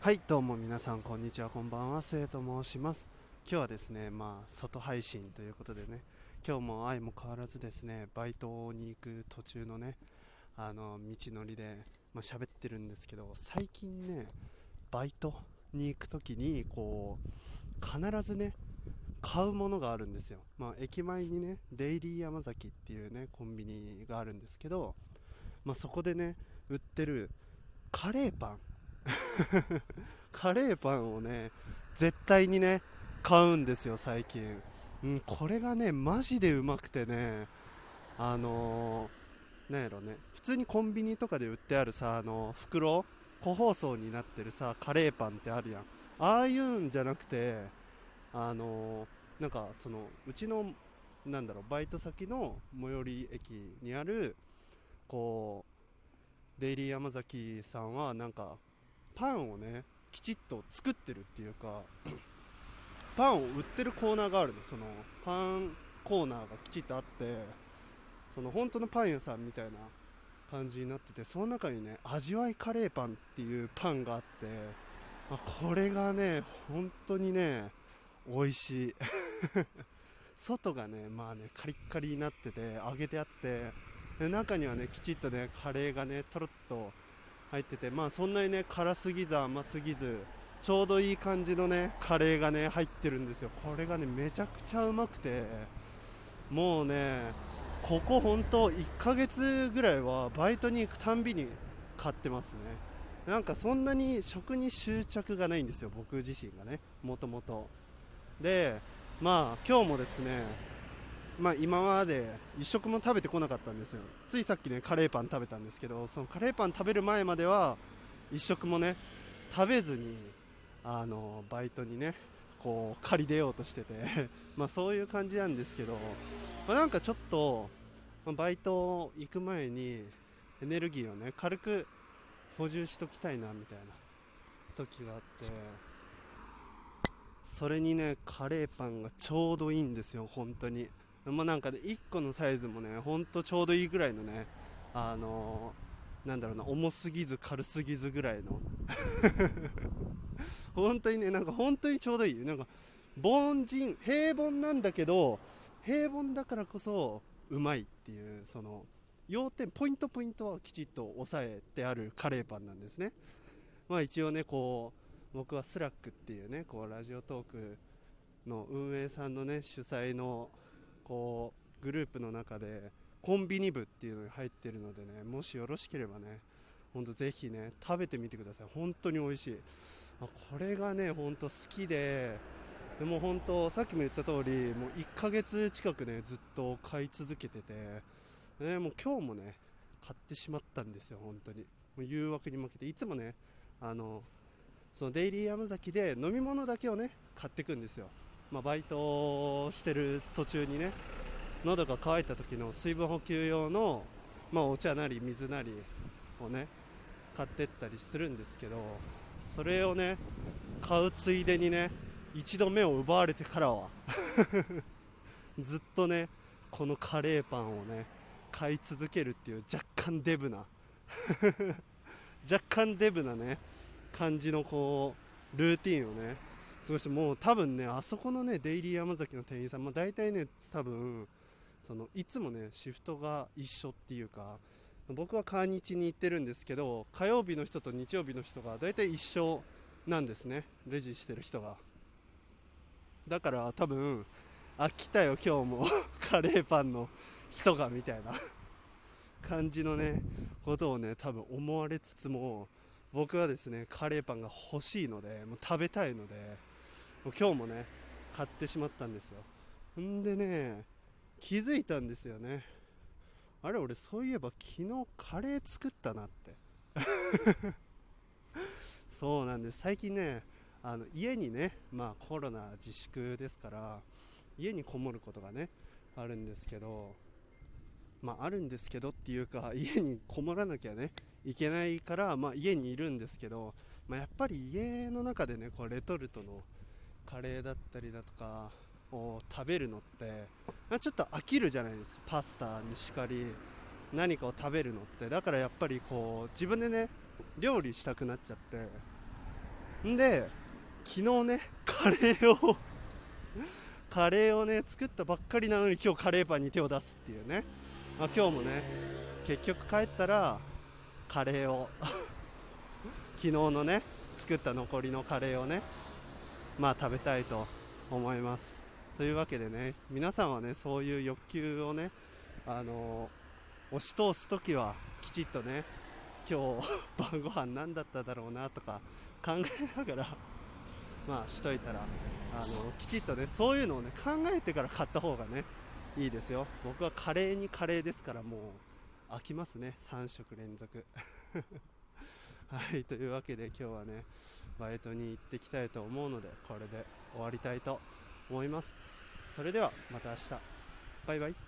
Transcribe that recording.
はいどうも皆さんこんにちはこんばんはせいと申します。今日はですねまあ外配信ということでね今日も愛も変わらずですねバイトに行く途中のねあの道のりでまあ、喋ってるんですけど最近ねバイトに行く時にこう必ずね買うものがあるんですよ。まあ駅前にねデイリー山崎っていうねコンビニがあるんですけどまあ、そこでね売ってるカレーパン カレーパンをね絶対にね買うんですよ最近、うん、これがねマジでうまくてねあのー、なんやろね普通にコンビニとかで売ってあるさあの袋個包装になってるさカレーパンってあるやん。ああいうんじゃなくてあのー、なんかそのうちのなんだろうバイト先の最寄り駅にあるこうデイリー山崎さんはなんかパンをねきちっと作ってるっていうかパンを売ってるコーナーがあるの。そのパンコーナーがきちっとあってその本当のパン屋さんみたいな感じになっててその中にね味わいカレーパンっていうパンがあって、まあ、これがね本当にね美味しい。外がねまあねカリッカリになってて揚げてあってで中にはねきちっとねカレーがねとろっと入っててまあそんなにね辛すぎず甘すぎずちょうどいい感じのねカレーがね入ってるんですよ。これがねめちゃくちゃうまくてもうねここ本当1ヶ月ぐらいはバイトに行くたんびに買ってますね。なんかそんなに食に執着がないんですよ僕自身がねもともとでまあ今日もですねまあ、今まで1食も食べてこなかったんですよ。ついさっきねカレーパン食べたんですけどそのカレーパン食べる前までは1食もね食べずにあのバイトにねこう借り出ようとしてて。まあそういう感じなんですけど、まあ、なんかちょっと、まあ、バイト行く前にエネルギーをね軽く補充しときたいなみたいな時があって。それにねカレーパンがちょうどいいんですよ本当に。まあ、なんかね1個のサイズもねほんとちょうどいいぐらいのねあのー、なんだろうな重すぎず軽すぎずぐらいの。本当にねなんか本当にちょうどいい。なんか凡人平凡なんだけど平凡だからこそうまいっていうその要点ポイントポイントはきちっと押さえてあるカレーパンなんですね。まあ一応ねこう僕は Slack っていうねこう Radiotalk の運営さんのね主催のこうグループの中でコンビニ部っていうのに入ってるのでねもしよろしければねほんとぜひね食べてみてください。本当に美味しい。あこれがねほんと好きででも本当さっきも言った通りもう1ヶ月近くねずっと買い続けてて、ね、もう今日もね買ってしまったんですよ本当に。もう誘惑に負けて。いつもねあのそのデイリー山崎で飲み物だけをね買ってくんですよ。まあ、バイトしてる途中にね喉が渇いた時の水分補給用の、まあ、お茶なり水なりをね買ってったりするんですけどそれをね買うついでにね一度目を奪われてからは ずっとねこのカレーパンをね買い続けるっていう若干デブな 若干デブなね感じのこうルーティンをね過ごしてもう多分ねあそこのねデイリー山崎の店員さんも大体ね多分そのいつもねシフトが一緒っていうか僕は川日に行ってるんですけど火曜日の人と日曜日の人が大体一緒なんですねレジしてる人が。だから多分あ来たよ今日も カレーパンの人がみたいな感じのねことをね多分思われつつも僕はですねカレーパンが欲しいのでもう食べたいのでもう今日もね買ってしまったんですよ。んでね気づいたんですよね。あれ俺そういえば昨日カレー作ったなって。そうなんです。最近ねあの家にねまあコロナ自粛ですから家にこもることがねあるんですけどまああるんですけどっていうか家にこもらなきゃねいけないから、まあ、家にいるんですけど、まあ、やっぱり家の中でねこうレトルトのカレーだったりだとかを食べるのって、まあ、ちょっと飽きるじゃないですか。パスタにしかり何かを食べるのって。だからやっぱりこう自分でね料理したくなっちゃって。んで昨日ねカレーをカレーをね作ったばっかりなのに今日カレーパンに手を出すっていうね、まあ、今日もね結局帰ったらカレーを。昨日のね作った残りのカレーをねまあ食べたいと思います。というわけでね皆さんはねそういう欲求をねあの押し通す時はきちっとね今日晩ご飯何だっただろうなとか考えながらまあしといたらあのきちっとねそういうのをね考えてから買った方がねいいですよ。僕はカレーにカレーですからもう。飽きますね。3食連続。はいというわけで今日はねバイトに行ってきたいと思うのでこれで終わりたいと思います。それではまた明日。バイバイ。